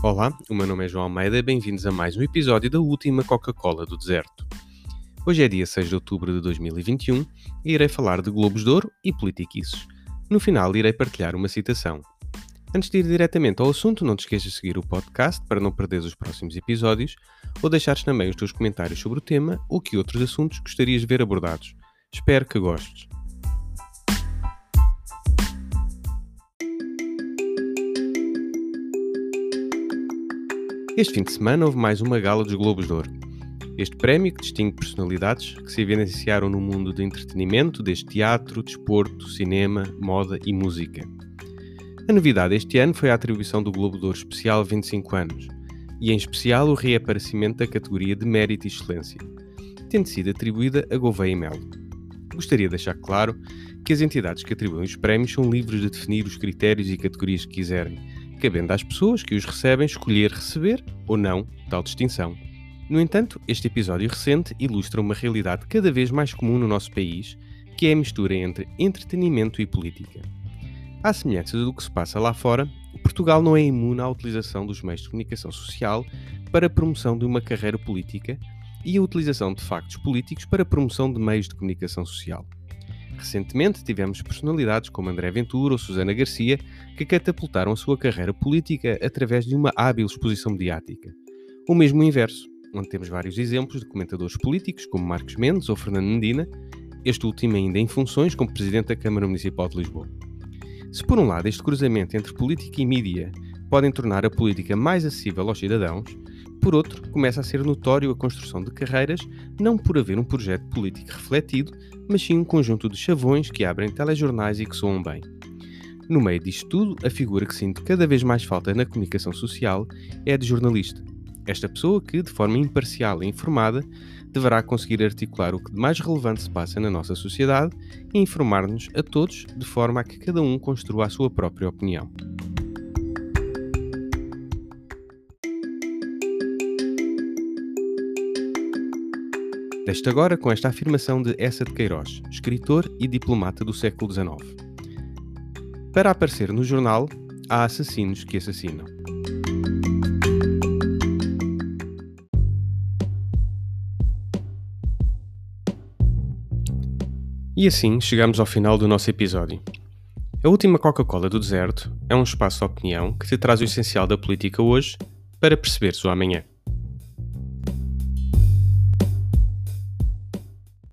Olá, o meu nome é João Almeida e bem-vindos a mais um episódio da última Coca-Cola do Deserto. Hoje é dia 6 de outubro de 2021 e irei falar de Globos de Ouro e politiquices. No final irei partilhar uma citação. Antes de ir diretamente ao assunto, não te esqueças de seguir o podcast para não perderes os próximos episódios ou deixares também os teus comentários sobre o tema ou que outros assuntos gostarias de ver abordados. Espero que gostes. Este fim de semana houve mais uma gala dos Globos de Ouro. Este prémio que distingue personalidades que se evidenciaram no mundo do entretenimento, desde teatro, desporto, cinema, moda e música. A novidade este ano foi a atribuição do Globo de Ouro Especial 25 anos, e em especial o reaparecimento da categoria de Mérito e Excelência, tendo sido atribuída a Gouveia e Melo. Gostaria de deixar claro que as entidades que atribuem os prémios são livres de definir os critérios e categorias que quiserem, cabendo às pessoas que os recebem escolher receber ou não tal distinção. No entanto, este episódio recente ilustra uma realidade cada vez mais comum no nosso país, que é a mistura entre entretenimento e política. À semelhança do que se passa lá fora, Portugal não é imune à utilização dos meios de comunicação social para a promoção de uma carreira política e a utilização de factos políticos para a promoção de meios de comunicação social. Recentemente tivemos personalidades como André Ventura ou Susana Garcia que catapultaram a sua carreira política através de uma hábil exposição mediática. O mesmo inverso, onde temos vários exemplos de comentadores políticos como Marcos Mendes ou Fernando Medina, este último ainda em funções como Presidente da Câmara Municipal de Lisboa. Se por um lado este cruzamento entre política e mídia podem tornar a política mais acessível aos cidadãos, por outro, começa a ser notório a construção de carreiras não por haver um projeto político refletido, mas sim um conjunto de chavões que abrem telejornais e que soam bem. No meio disto tudo, a figura que sinto cada vez mais falta na comunicação social é a de jornalista. Esta pessoa que, de forma imparcial e informada, deverá conseguir articular o que de mais relevante se passa na nossa sociedade e informar-nos a todos de forma a que cada um construa a sua própria opinião. Deste agora com esta afirmação de Essa de Queiroz, escritor e diplomata do século XIX. Para aparecer no jornal, há assassinos que assassinam. E assim chegamos ao final do nosso episódio. A última Coca-Cola do Deserto é um espaço de opinião que te traz o essencial da política hoje para perceberes o amanhã.